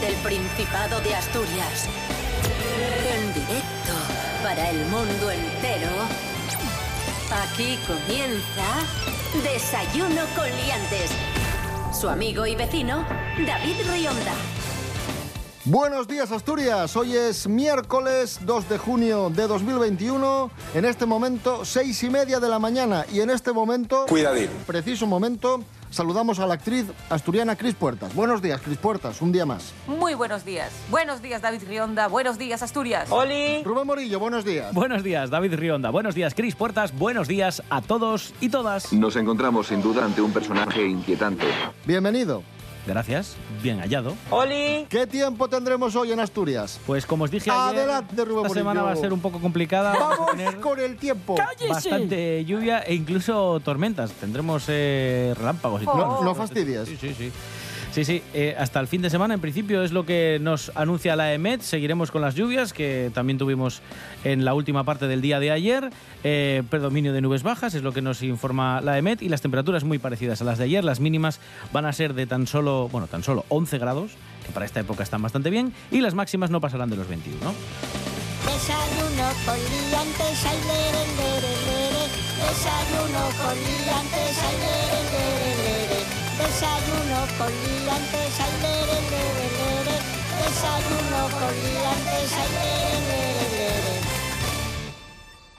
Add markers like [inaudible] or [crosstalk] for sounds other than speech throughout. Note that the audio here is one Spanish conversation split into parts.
desde el Principado de Asturias. En directo para el mundo entero. Aquí comienza Desayuno con Liantes. Su amigo y vecino, David Rionda. Buenos días Asturias, hoy es miércoles 2 de junio de 2021, en este momento seis y media de la mañana y en este momento, Cuidadín. preciso momento, saludamos a la actriz asturiana Cris Puertas. Buenos días Cris Puertas, un día más. Muy buenos días. Buenos días, David Rionda. Buenos días, Asturias. ¡Oli! Rubén Morillo, buenos días. Buenos días, David Rionda. Buenos días, Cris Puertas. Buenos días a todos y todas. Nos encontramos sin duda ante un personaje inquietante. Bienvenido. Gracias, bien hallado. ¡Oli! ¿Qué tiempo tendremos hoy en Asturias? Pues como os dije ayer, Adelante, Rubén esta semana va a ser un poco complicada. Vamos tener con el tiempo. bastante lluvia e incluso tormentas. Tendremos eh, relámpagos y Oh. todo. No- no fastidies. Sí, sí, sí. Sí, sí, eh, hasta el fin de semana en principio es lo que nos anuncia la EMET. Seguiremos con las lluvias que también tuvimos en la última parte del día de ayer. Eh, predominio de nubes bajas es lo que nos informa la EMET y las temperaturas muy parecidas a las de ayer. Las mínimas van a ser de tan solo, bueno, tan solo 11 grados, que para esta época están bastante bien, y las máximas no pasarán de los 21. Desayuno con. Desayuno con liantes, ay, lere, lere, lere. Desayuno con liantes, ay, lere, lere, lere.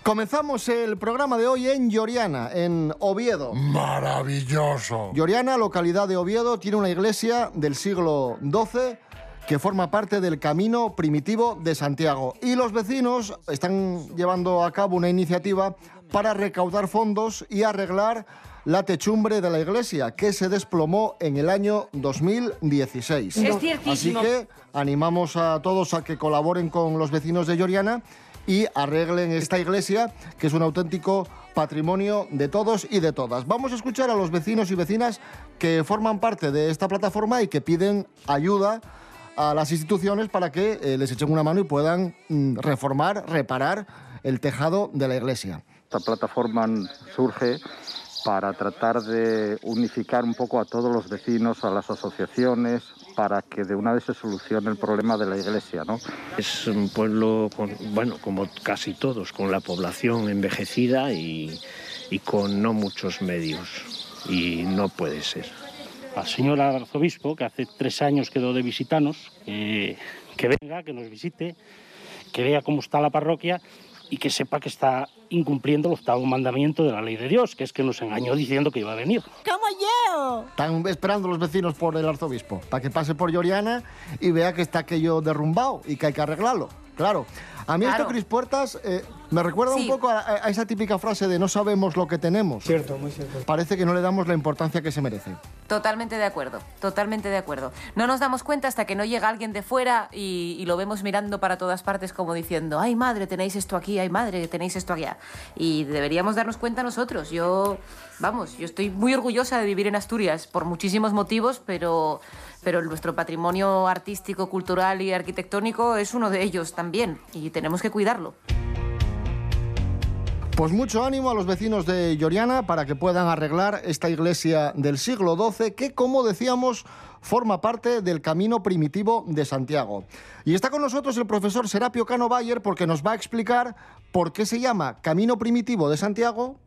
Comenzamos el programa de hoy en Lloriana, en Oviedo. Maravilloso. Lloriana, localidad de Oviedo, tiene una iglesia del siglo XII que forma parte del camino primitivo de Santiago. Y los vecinos están llevando a cabo una iniciativa para recaudar fondos y arreglar la techumbre de la iglesia, que se desplomó en el año 2016. Es ciertísimo. Así que animamos a todos a que colaboren con los vecinos de Lloriana y arreglen esta iglesia, que es un auténtico patrimonio de todos y de todas. Vamos a escuchar a los vecinos y vecinas que forman parte de esta plataforma y que piden ayuda a las instituciones para que eh, les echen una mano y puedan mm, reformar, reparar el tejado de la iglesia. Esta plataforma surge para tratar de unificar un poco a todos los vecinos, a las asociaciones, para que de una vez se solucione el problema de la iglesia, ¿no? Es un pueblo, con, bueno, como casi todos, con la población envejecida y, y con no muchos medios. Y no puede ser. al señor arzobispo, que hace tres años quedó de visitarnos, que, que venga, que nos visite, que vea cómo está la parroquia y que sepa que está incumpliendo el octavo mandamiento de la ley de Dios, que es que nos engañó diciendo que iba a venir. ¡Como yo! Están esperando los vecinos por el arzobispo, para que pase por Lloriana y vea que está aquello derrumbado y que hay que arreglarlo. Claro. A mí esto, Claro. Cris Puertas, eh, me recuerda un Sí. poco a, a esa típica frase de no sabemos lo que tenemos. Cierto, muy cierto. Parece que no le damos la importancia que se merece. Totalmente de acuerdo, totalmente de acuerdo. No nos damos cuenta hasta que no llega alguien de fuera y, y lo vemos mirando para todas partes como diciendo, ay madre, tenéis esto aquí, ay madre, tenéis esto allá. Y deberíamos darnos cuenta nosotros. Yo, vamos, yo estoy muy orgullosa de vivir en Asturias por muchísimos motivos, pero, pero nuestro patrimonio artístico, cultural y arquitectónico es uno de ellos también y tenemos que cuidarlo. Pues mucho ánimo a los vecinos de Lloriana para que puedan arreglar esta iglesia del siglo XII que, como decíamos, forma parte del camino primitivo de Santiago. Y está con nosotros el profesor Serapio Cano Bayer porque nos va a explicar por qué se llama Camino Primitivo de Santiago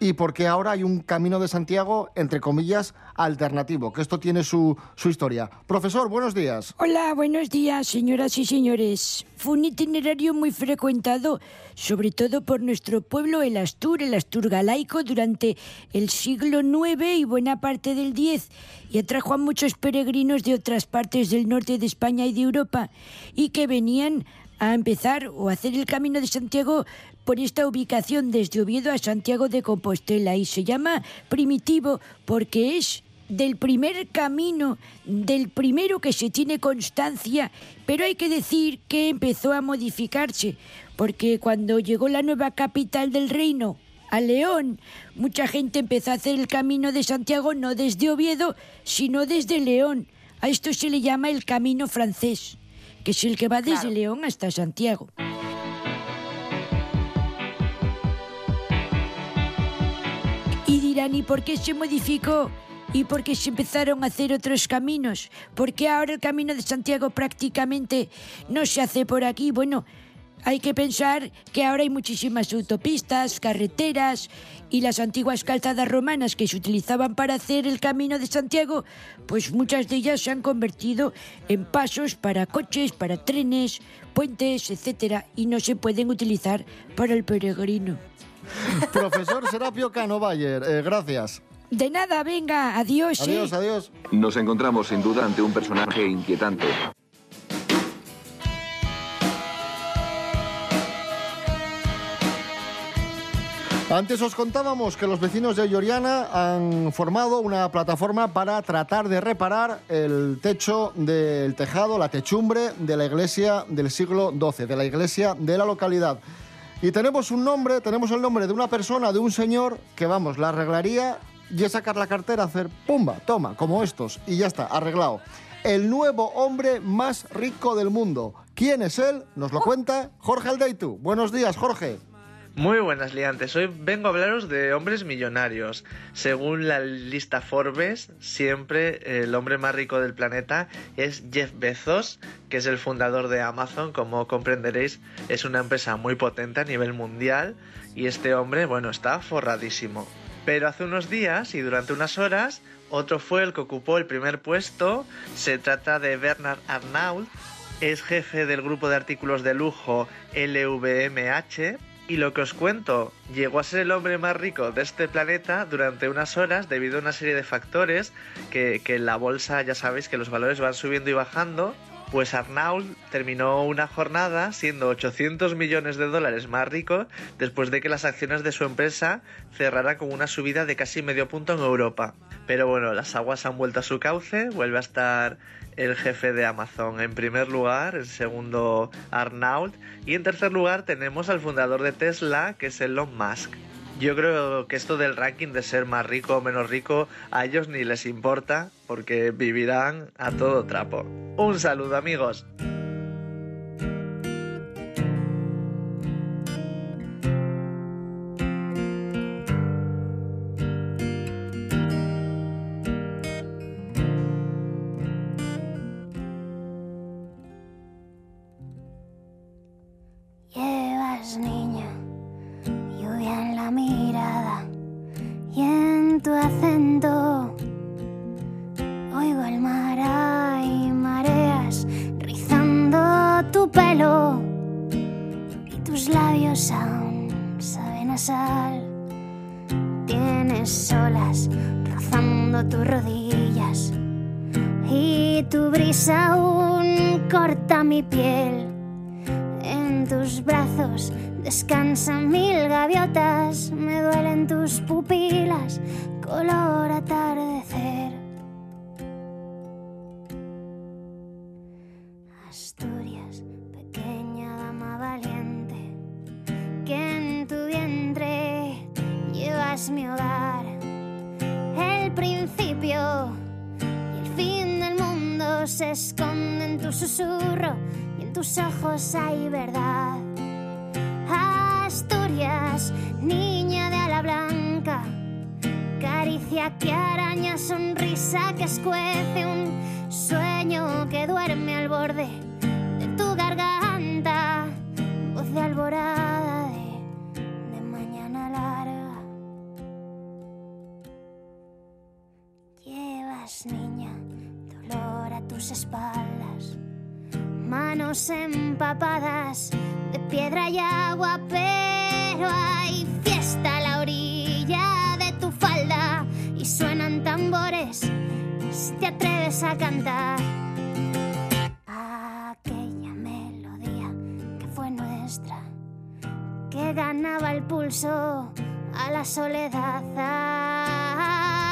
y por qué ahora hay un Camino de Santiago, entre comillas, alternativo, que esto tiene su, su historia. Profesor, buenos días. Hola, buenos días, señoras y señores. Fue un itinerario muy frecuentado, sobre todo por nuestro pueblo, el Astur, el Astur galaico, durante el siglo IX y buena parte del X, y atrajo a muchos peregrinos de otras partes del norte de España y de Europa, y que venían a empezar o hacer el camino de Santiago por esta ubicación desde Oviedo a Santiago de Compostela y se llama primitivo porque es del primer camino, del primero que se tiene constancia, pero hay que decir que empezó a modificarse, porque cuando llegó la nueva capital del reino, a León, mucha gente empezó a hacer el camino de Santiago no desde Oviedo, sino desde León. A esto se le llama el camino francés, que es el que va desde León hasta Santiago. Y dirán, ¿y por qué se modificó y porque se empezaron a hacer otros caminos, porque ahora el camino de Santiago prácticamente no se hace por aquí. Bueno, hay que pensar que ahora hay muchísimas autopistas, carreteras y las antiguas calzadas romanas que se utilizaban para hacer el camino de Santiago, pues muchas de ellas se han convertido en pasos para coches, para trenes, puentes, etcétera, y no se pueden utilizar para el peregrino. [laughs] Profesor Serapio Cano Bayer, eh, gracias. De nada, venga, adiós. ¿eh? Adiós, adiós. Nos encontramos sin duda ante un personaje inquietante. Antes os contábamos que los vecinos de Lloriana han formado una plataforma para tratar de reparar el techo del tejado, la techumbre de la iglesia del siglo XII, de la iglesia de la localidad. Y tenemos un nombre, tenemos el nombre de una persona, de un señor, que vamos, la arreglaría y es sacar la cartera, hacer pumba, toma, como estos, y ya está, arreglado. El nuevo hombre más rico del mundo. ¿Quién es él? Nos lo cuenta Jorge Aldeitu. Buenos días, Jorge. Muy buenas liantes, hoy vengo a hablaros de hombres millonarios. Según la lista Forbes, siempre el hombre más rico del planeta es Jeff Bezos, que es el fundador de Amazon, como comprenderéis es una empresa muy potente a nivel mundial y este hombre, bueno, está forradísimo. Pero hace unos días y durante unas horas, otro fue el que ocupó el primer puesto, se trata de Bernard Arnault, es jefe del grupo de artículos de lujo LVMH y lo que os cuento, llegó a ser el hombre más rico de este planeta durante unas horas debido a una serie de factores que, que en la bolsa ya sabéis que los valores van subiendo y bajando. Pues Arnault terminó una jornada siendo 800 millones de dólares más rico después de que las acciones de su empresa cerraran con una subida de casi medio punto en Europa. Pero bueno, las aguas han vuelto a su cauce, vuelve a estar el jefe de Amazon en primer lugar, en segundo Arnault y en tercer lugar tenemos al fundador de Tesla que es Elon Musk. Yo creo que esto del ranking de ser más rico o menos rico a ellos ni les importa porque vivirán a todo trapo. Un saludo amigos. Mundo se esconde en tu susurro y en tus ojos hay verdad. Asturias, niña de ala blanca, caricia que araña, sonrisa que escuece, un sueño que duerme al borde empapadas de piedra y agua, pero hay fiesta a la orilla de tu falda y suenan tambores si te atreves a cantar. Aquella melodía que fue nuestra, que ganaba el pulso a la soledad.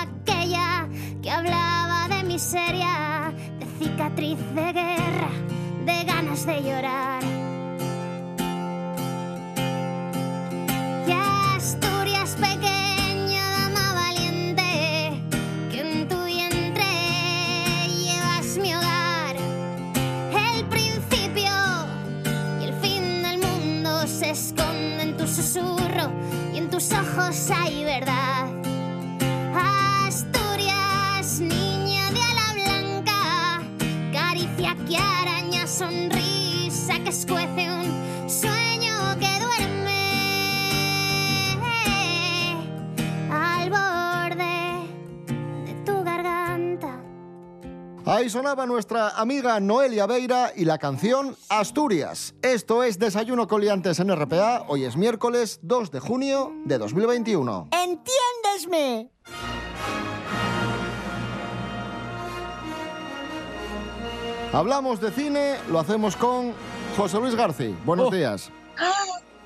Aquella que hablaba de miseria, de cicatriz de guerra, de ganas de llorar. Y Asturias pequeña dama valiente, que en tu vientre llevas mi hogar. El principio y el fin del mundo se esconde en tu susurro y en tus ojos hay verdad. Escuece un sueño que duerme al borde de tu garganta. Ahí sonaba nuestra amiga Noelia Beira y la canción Asturias. Esto es Desayuno Coliantes en RPA. Hoy es miércoles 2 de junio de 2021. ¡Entiéndesme! Hablamos de cine, lo hacemos con José Luis García. Buenos Oh. días. ¡Ah!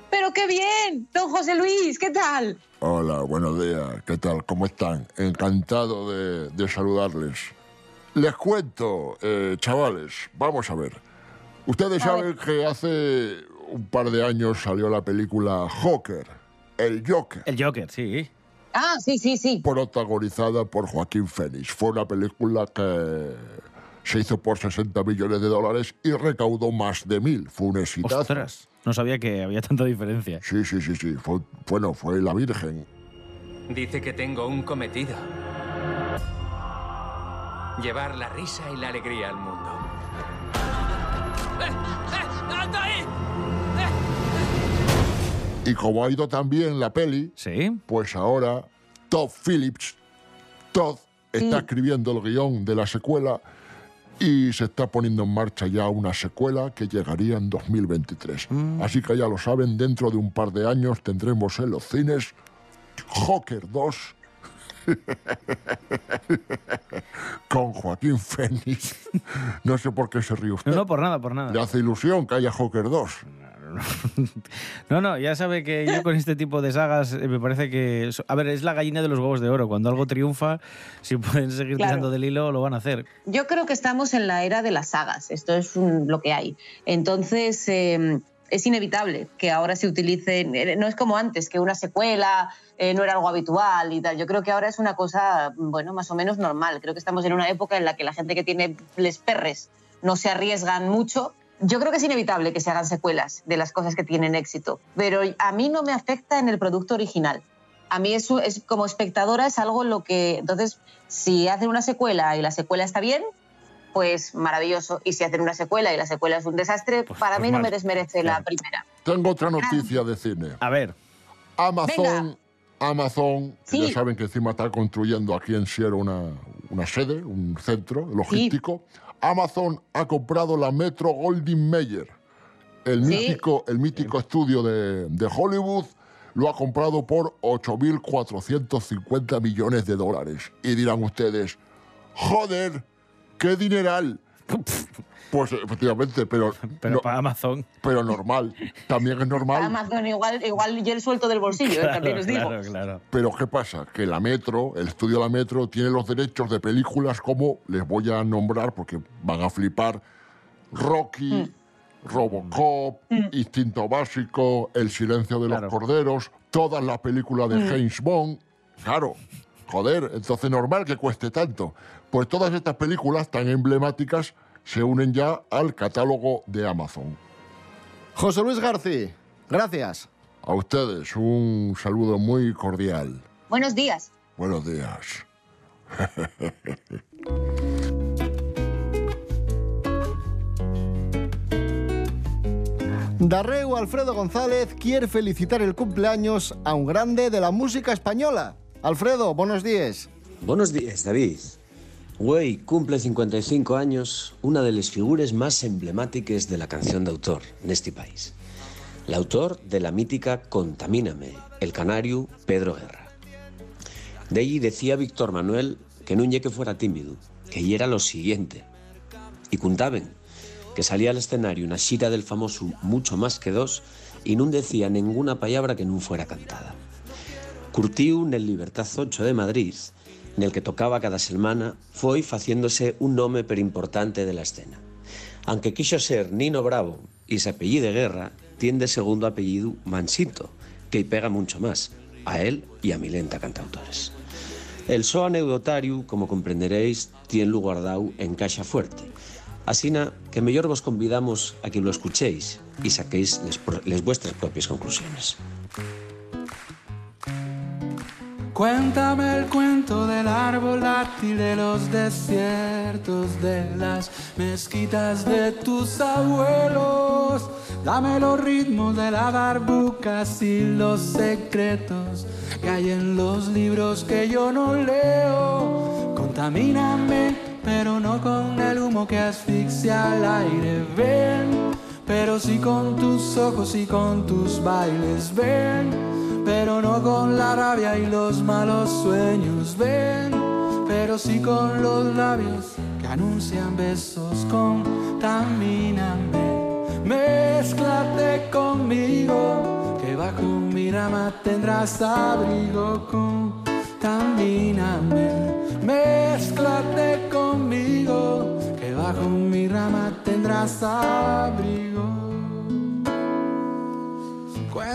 ¡Pero qué bien! Don José Luis, ¿qué tal? Hola, buenos días. ¿Qué tal? ¿Cómo están? Encantado de, de saludarles. Les cuento, eh, chavales, vamos a ver. Ustedes saben que hace un par de años salió la película Joker, el Joker. El Joker, sí. Ah, sí, sí, sí. Protagonizada por Joaquín Phoenix. Fue una película que se hizo por 60 millones de dólares y recaudó más de mil. Fue un exitazo. Ostras, no sabía que había tanta diferencia. Sí, sí, sí, sí. Fue, bueno, fue la Virgen. Dice que tengo un cometido. Llevar la risa y la alegría al mundo. ¡Alto ahí! Y como ha ido también la peli, pues ahora Todd Phillips, Todd está escribiendo el guion de la secuela y se está poniendo en marcha ya una secuela que llegaría en 2023. Así que ya lo saben, dentro de un par de años tendremos en los cines Joker 2 [laughs] con Joaquín Phoenix. No sé por qué se ríe usted. No, no, por nada, por nada. Le hace ilusión que haya Joker 2. No, [laughs] no, ya sabe que yo con este tipo de sagas eh, me parece que... A ver, es la gallina de los huevos de oro. Cuando algo triunfa, si pueden seguir Claro. tirando del hilo, lo van a hacer. Yo creo que estamos en la era de las sagas. Esto es un- lo que hay. Entonces, eh, es inevitable que ahora se utilicen. eh, No es como antes, que una secuela eh, no era algo habitual y tal. Yo creo que ahora es una cosa, bueno, más o menos normal. Creo que estamos en una época en la que la gente que tiene les perres no se arriesgan mucho. Yo creo que es inevitable que se hagan secuelas de las cosas que tienen éxito, pero a mí no me afecta en el producto original. A mí es, es como espectadora es algo lo que entonces si hacen una secuela y la secuela está bien, pues maravilloso. Y si hacen una secuela y la secuela es un desastre, para pues mí no mal. me desmerece la primera. Tengo otra noticia de cine. A ver. Amazon, Amazon, que Sí. ya saben que encima está construyendo aquí en Sierra una, una sede, un centro logístico. Amazon ha comprado la Metro Goldwyn Mayer, el Sí. mítico, el mítico estudio de, de Hollywood. Lo ha comprado por 8.450 millones de dólares. Y dirán ustedes, joder, qué dineral. [laughs] Pues efectivamente, pero, Pero no- para Amazon. pero normal. También es normal. Amazon igual, igual yo el suelto del bolsillo, eh, también os digo. claro, claro. Pero ¿qué pasa? Que la Metro, el estudio de la Metro, tiene los derechos de películas como, les voy a nombrar porque van a flipar, Rocky, Robocop, Instinto Básico, El Silencio de los Corderos, todas las películas de Mm. James Bond. Claro, joder, entonces normal que cueste tanto. Pues todas estas películas tan emblemáticas se unen ya al catálogo de Amazon. José Luis García, gracias. A ustedes un saludo muy cordial. Buenos días. Buenos días. [laughs] Darreu Alfredo González quiere felicitar el cumpleaños a un grande de la música española. Alfredo, buenos días. Buenos días, David. Güey cumple 55 años una de las figuras más emblemáticas de la canción de autor en este país. L'autor de la mítica Contamíname, el canario Pedro Guerra. De allí decía Víctor Manuel que no que fuera tímido, que era lo siguiente. Y contaban que salía al escenario una xira del famoso Mucho más que dos y no decía ninguna palabra que no fuera cantada. Curtiu nel Libertad 8 de Madrid, nel que tocaba cada semana, foi faciéndose un nome per importante de la escena. Aunque quiso ser Nino Bravo y se apellide Guerra, tiene de segundo apellido Mansito, que pega mucho más, a él y a Milenta cantautores. El so anecdotario, como comprenderéis, tiene lugar dado en Caixa Fuerte. Asina que mejor vos convidamos a que lo escuchéis y saquéis les, les vuestras propias conclusiones. Cuéntame el cuento del árbol dátil, de los desiertos, de las mezquitas de tus abuelos. Dame los ritmos de la barbucas y los secretos que hay en los libros que yo no leo. Contamíname, pero no con el humo que asfixia al aire. Ven, pero sí con tus ojos y con tus bailes. Ven pero no con la rabia y los malos sueños. Ven, pero sí con los labios que anuncian besos. Contamíname, mezclate conmigo, que bajo mi rama tendrás abrigo. Contamíname, mezclate conmigo, que bajo mi rama tendrás abrigo.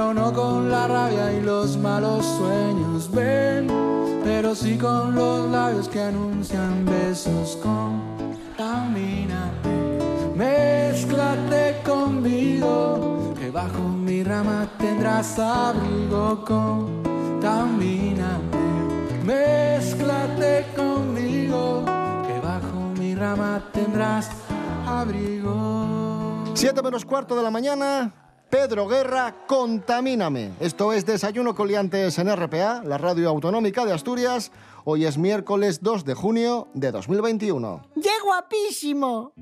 pero no con la rabia y los malos sueños. Ven, pero sí con los labios que anuncian besos. Contamínate, mezclate conmigo, que bajo mi rama tendrás abrigo. Contamínate, mezclate conmigo, que bajo mi rama tendrás abrigo. Siete menos cuarto de la mañana. Pedro Guerra, Contamíname. Esto es Desayuno Coliantes en RPA, la radio autonómica de Asturias. Hoy es miércoles 2 de junio de 2021. ¡Qué guapísimo!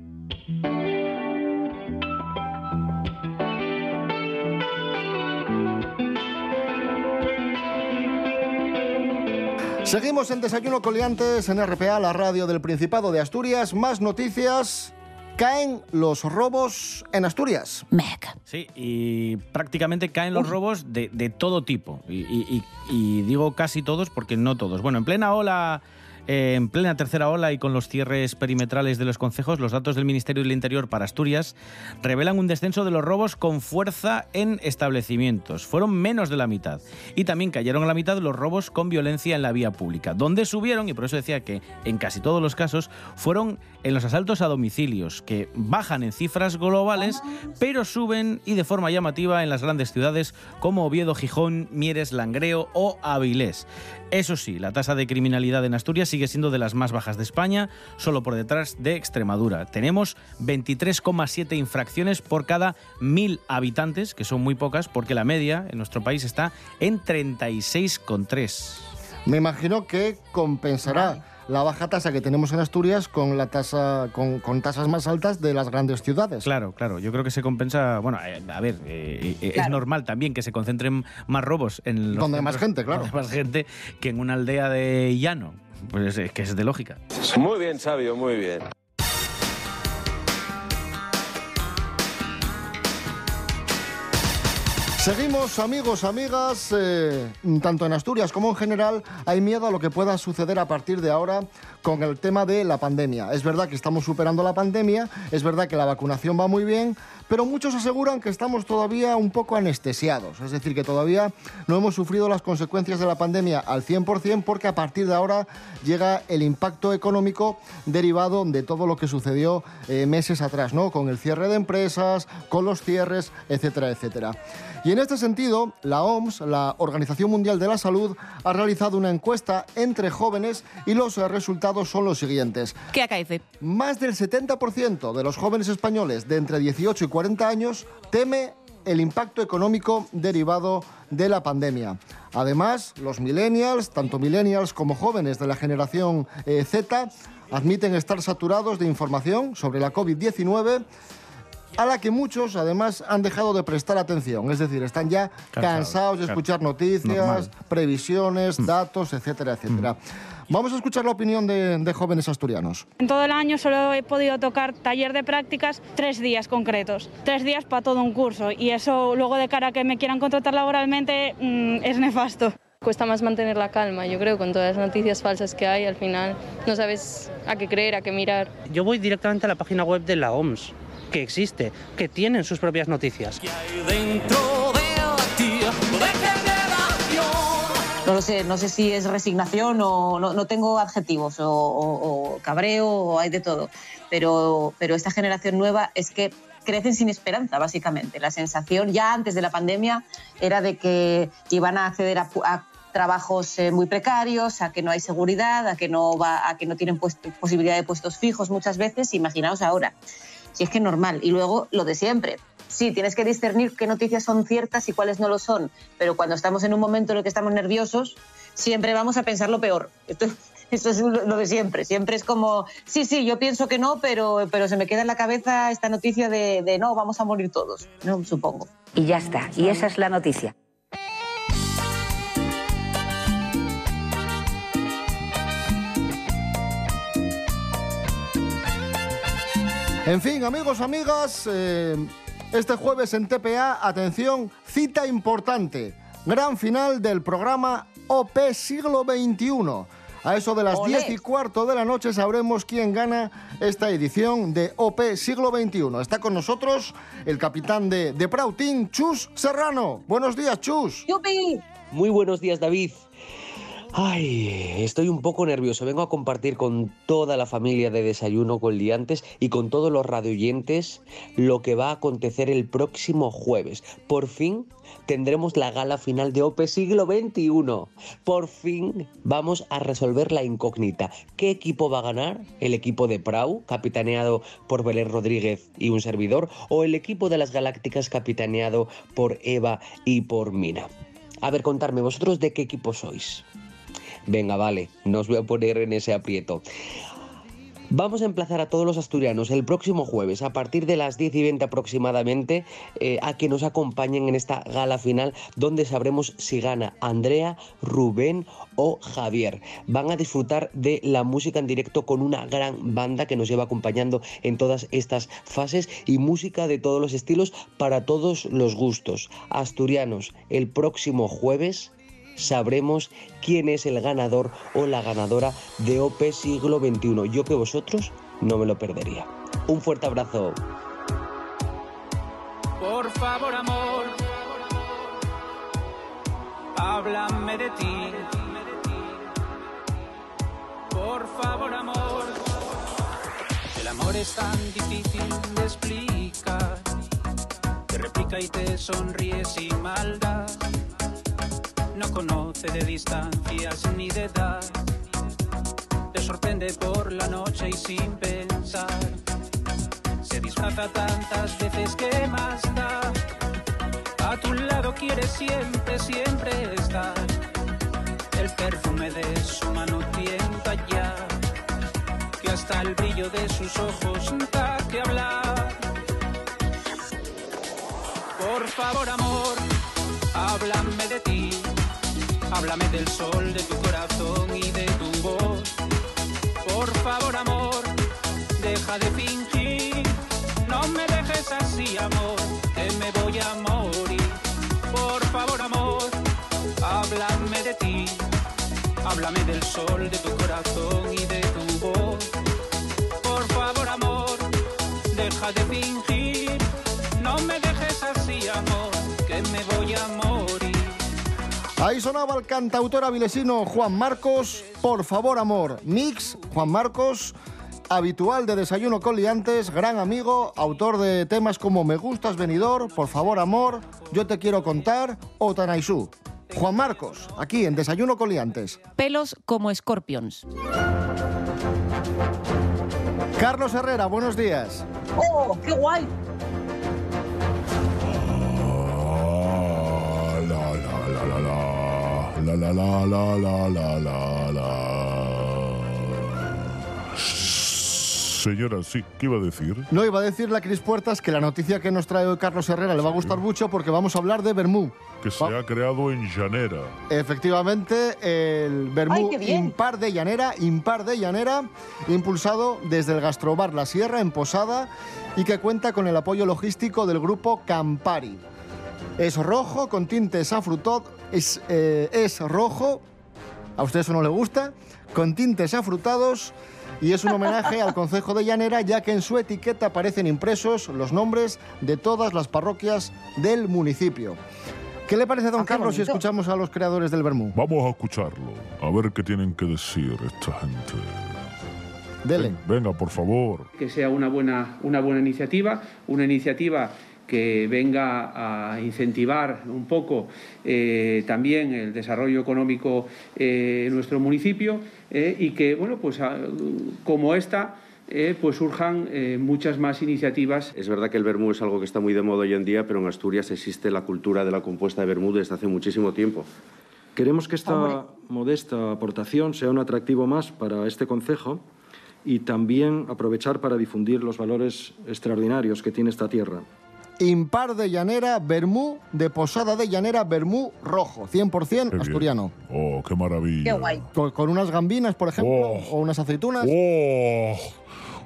Seguimos en Desayuno Coliantes en RPA, la radio del Principado de Asturias. Más noticias caen los robos en Asturias. Mec. Sí, y prácticamente caen los robos de, todo tipo. y, digo casi todos porque no todos. Bueno, en plena ola en plena tercera ola y con los cierres perimetrales de los concejos, los datos del Ministerio del Interior para Asturias revelan un descenso de los robos con fuerza en establecimientos. Fueron menos de la mitad. Y también cayeron a la mitad los robos con violencia en la vía pública, donde subieron, y por eso decía que en casi todos los casos, fueron en los asaltos a domicilios, que bajan en cifras globales, pero suben y de forma llamativa en las grandes ciudades como Oviedo, Gijón, Mieres, Langreo o Avilés. Eso sí, la tasa de criminalidad en Asturias sigue siendo de las más bajas de España, solo por detrás de Extremadura. Tenemos 23,7 infracciones por cada mil habitantes, que son muy pocas, porque la media en nuestro país está en 36,3. Me imagino que compensará la baja tasa que tenemos en Asturias con la tasa con, tasas más altas de las grandes ciudades. Claro, claro. Yo creo que se compensa. Bueno, eh, a ver, eh, eh, es normal también que se concentren más robos en donde hay más gente, claro, más gente que en una aldea de llano. Pues es que es de lógica. Muy bien, sabio, muy bien. Seguimos, amigos, amigas, eh, tanto en Asturias como en general, hay miedo a lo que pueda suceder a partir de ahora con el tema de la pandemia. Es verdad que estamos superando la pandemia, es verdad que la vacunación va muy bien, pero muchos aseguran que estamos todavía un poco anestesiados, es decir, que todavía no hemos sufrido las consecuencias de la pandemia al 100% porque a partir de ahora llega el impacto económico derivado de todo lo que sucedió eh, meses atrás, ¿no? Con el cierre de empresas, con los cierres, etcétera, etcétera. Y en este sentido, la OMS, la Organización Mundial de la Salud, ha realizado una encuesta entre jóvenes y los resultados son los siguientes. ¿Qué acaece? Más del 70% de los jóvenes españoles de entre 18 y 40 años teme el impacto económico derivado de la pandemia. Además, los millennials, tanto millennials como jóvenes de la generación eh, Z, admiten estar saturados de información sobre la COVID-19 a la que muchos además han dejado de prestar atención. Es decir, están ya cansados de escuchar noticias, previsiones, mm. datos, etcétera, etcétera. Mm. Vamos a escuchar la opinión de, jóvenes asturianos. En todo el año solo he podido tocar taller de prácticas tres días concretos, tres días para todo un curso y eso luego de cara a que me quieran contratar laboralmente mm, es nefasto. Cuesta más mantener la calma, yo creo, con todas las noticias falsas que hay, al final no sabes a qué creer, a qué mirar. Yo voy directamente a la página web de la OMS, que existe, que tienen sus propias noticias. No lo sé, no sé si es resignación o no, no tengo adjetivos, o, cabreo, o hay de todo. Pero, pero esta generación nueva es que crecen sin esperanza, básicamente. La sensación ya antes de la pandemia era de que iban a acceder a, trabajos eh, muy precarios, a que no hay seguridad, a que no, va, a que no tienen puesto- posibilidad de puestos fijos muchas veces. Imaginaos ahora. Si es que es normal. Y luego lo de siempre. Sí, tienes que discernir qué noticias son ciertas y cuáles no lo son. Pero cuando estamos en un momento en el que estamos nerviosos, siempre vamos a pensar lo peor. Esto, [laughs] esto es lo lo de siempre. Siempre es como, sí, sí, yo pienso que no, pero, pero se me queda en la cabeza esta noticia de, de no, vamos a morir todos. No, supongo. Y ya está. Y esa es la noticia. En fin, amigos, amigas, eh, este jueves en TPA, atención, cita importante. Gran final del programa OP Siglo XXI. A eso de las Olé. 10 y cuarto de la noche sabremos quién gana esta edición de OP Siglo XXI. Está con nosotros el capitán de, de Prautín, Chus Serrano. Buenos días, Chus. ¡Yupi! Muy buenos días, David. Ay, estoy un poco nervioso. Vengo a compartir con toda la familia de Desayuno con Liantes y con todos los radioyentes lo que va a acontecer el próximo jueves. Por fin tendremos la gala final de OPE siglo XXI. Por fin vamos a resolver la incógnita. ¿Qué equipo va a ganar? ¿El equipo de Prau, capitaneado por Belén Rodríguez y un servidor? ¿O el equipo de las Galácticas, capitaneado por Eva y por Mina? A ver, contarme, ¿vosotros de qué equipo sois? Venga, vale, no os voy a poner en ese aprieto. Vamos a emplazar a todos los asturianos el próximo jueves, a partir de las 10 y 20 aproximadamente, eh, a que nos acompañen en esta gala final, donde sabremos si gana Andrea, Rubén o Javier. Van a disfrutar de la música en directo con una gran banda que nos lleva acompañando en todas estas fases y música de todos los estilos para todos los gustos. Asturianos, el próximo jueves sabremos quién es el ganador o la ganadora de OP siglo XXI. Yo que vosotros no me lo perdería. Un fuerte abrazo. Por favor, amor, háblame de ti. Por favor, amor, el amor es tan difícil de explicar. Te replica y te sonríe sin maldad. No conoce de distancias ni de edad. Te sorprende por la noche y sin pensar. Se disfraza tantas veces que más da. A tu lado quiere siempre, siempre estar. El perfume de su mano tienta ya. Que hasta el brillo de sus ojos da que hablar. Por favor, amor, háblame de ti. Háblame del sol, de tu corazón y de tu voz. Por favor, amor, deja de fingir. No me dejes así, amor, que me voy a morir. Por favor, amor, háblame de ti. Háblame del sol, de tu corazón y de tu voz. Por favor, amor, deja de fingir. No me dejes así, amor, que me voy a morir. Ahí sonaba el cantautor avilesino Juan Marcos, Por favor amor, Mix, Juan Marcos, habitual de Desayuno con Liantes, gran amigo, autor de temas como Me gustas venidor, Por favor amor, Yo te quiero contar o Tanaisú. Juan Marcos, aquí en Desayuno con Liantes. Pelos como escorpions. Carlos Herrera, buenos días. ¡Oh, qué guay! la la la la la la la. Señora, sí, ¿qué iba a decir? No, iba a decirle a Cris Puertas que la noticia que nos trae hoy Carlos Herrera le va a gustar mucho porque vamos a hablar de Bermú. Que se ha creado en Llanera. Efectivamente, el Bermú impar de llanera, impar de llanera, impulsado desde el Gastrobar La Sierra en Posada y que cuenta con el apoyo logístico del grupo Campari. Es rojo con tintes afrutó- es, eh, es rojo, a usted eso no le gusta, con tintes afrutados y es un homenaje al Concejo de Llanera, ya que en su etiqueta aparecen impresos los nombres de todas las parroquias del municipio. ¿Qué le parece, don Ah, Carlos, si escuchamos a los creadores del Bermú? Vamos a escucharlo, a ver qué tienen que decir esta gente. Dele. Venga, por favor. que sea una buena, una buena iniciativa, una iniciativa que venga a incentivar un poco eh, también el desarrollo económico eh, en nuestro municipio eh, y que, bueno, pues a- como esta, eh, pues surjan eh, muchas más iniciativas. Es verdad que el vermú es algo que está muy de moda hoy en día, pero en Asturias existe la cultura de la compuesta de vermú desde hace muchísimo tiempo. Queremos que esta Hombre. modesta aportación sea un atractivo más para este concejo y también aprovechar para difundir los valores extraordinarios que tiene esta tierra. Impar de Llanera, Bermú, de Posada de Llanera, Bermú rojo, 100% bien. asturiano. Oh, qué maravilla. guay. Con, con unas gambinas, por ejemplo, o unas aceitunas. Oh,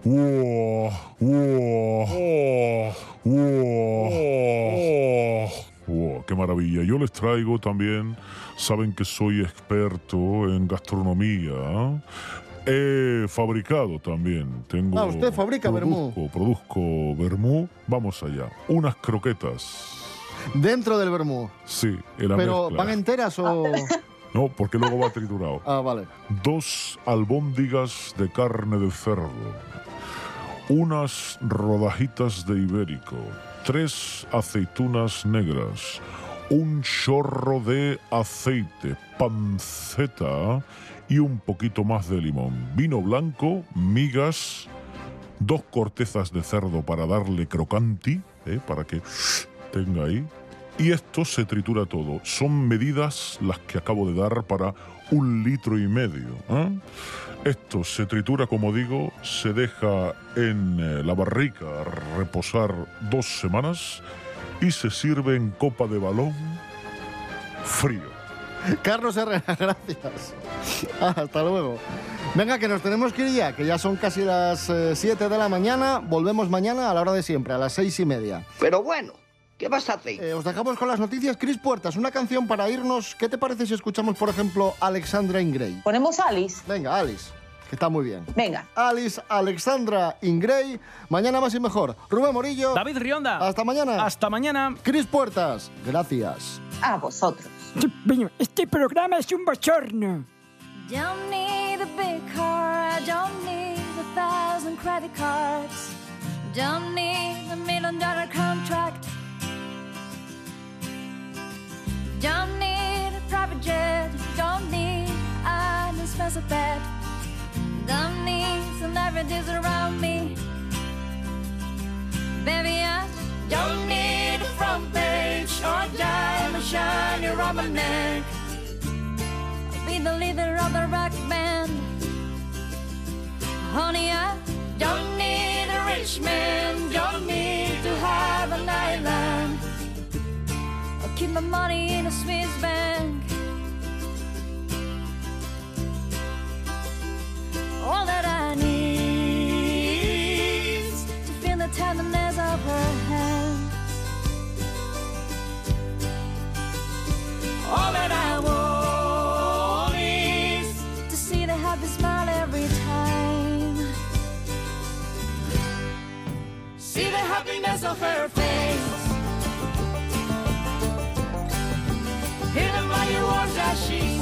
oh, oh, oh, oh, oh, qué maravilla. Yo les traigo también, saben que soy experto en gastronomía. He fabricado también. Tengo, Ah, usted fabrica vermú. produzco, vermú. Vamos allá. Unas croquetas. Dentro del Bermú. Sí, en la Pero, mezcla. ¿van enteras o...? No, porque luego va triturado. Ah, vale. Dos albóndigas de carne de cerdo. Unas rodajitas de ibérico. Tres aceitunas negras. Un chorro de aceite. Panceta. Y un poquito más de limón. Vino blanco, migas. Dos cortezas de cerdo para darle crocanti. ¿eh? Para que tenga ahí. Y esto se tritura todo. Son medidas las que acabo de dar para un litro y medio. ¿eh? Esto se tritura, como digo, se deja en eh, la barrica reposar dos semanas y se sirve en copa de balón frío. Carlos Herrera, [laughs] gracias. Hasta luego. Venga, que nos tenemos que ir ya, que ya son casi las 7 de la mañana. Volvemos mañana a la hora de siempre, a las seis y media. Pero bueno, ¿qué vas a hacer? Eh, os dejamos con las noticias. Cris Puertas, una canción para irnos. ¿Qué te parece si escuchamos, por ejemplo, Alexandra Ingray? ¿Ponemos Alice? Venga, Alice, que está muy bien. Venga. Alice, Alexandra Ingray. Mañana más y mejor. Rubén Morillo. David Rionda. Hasta mañana. Hasta mañana. Cris Puertas, gracias. A vosotros. Bueno, este programa es un bochorno. Don't need a big car, I don't need a thousand credit cards. Don't need a million dollar contract. Don't need a private jet, don't need an expensive bed. Don't need celebrities around me. Baby, I around neck be the leader of the rock band. Honey, I don't need a rich man, don't need to have an island. I'll keep my money in a Swiss bank. All that because of her face. Hidden words that she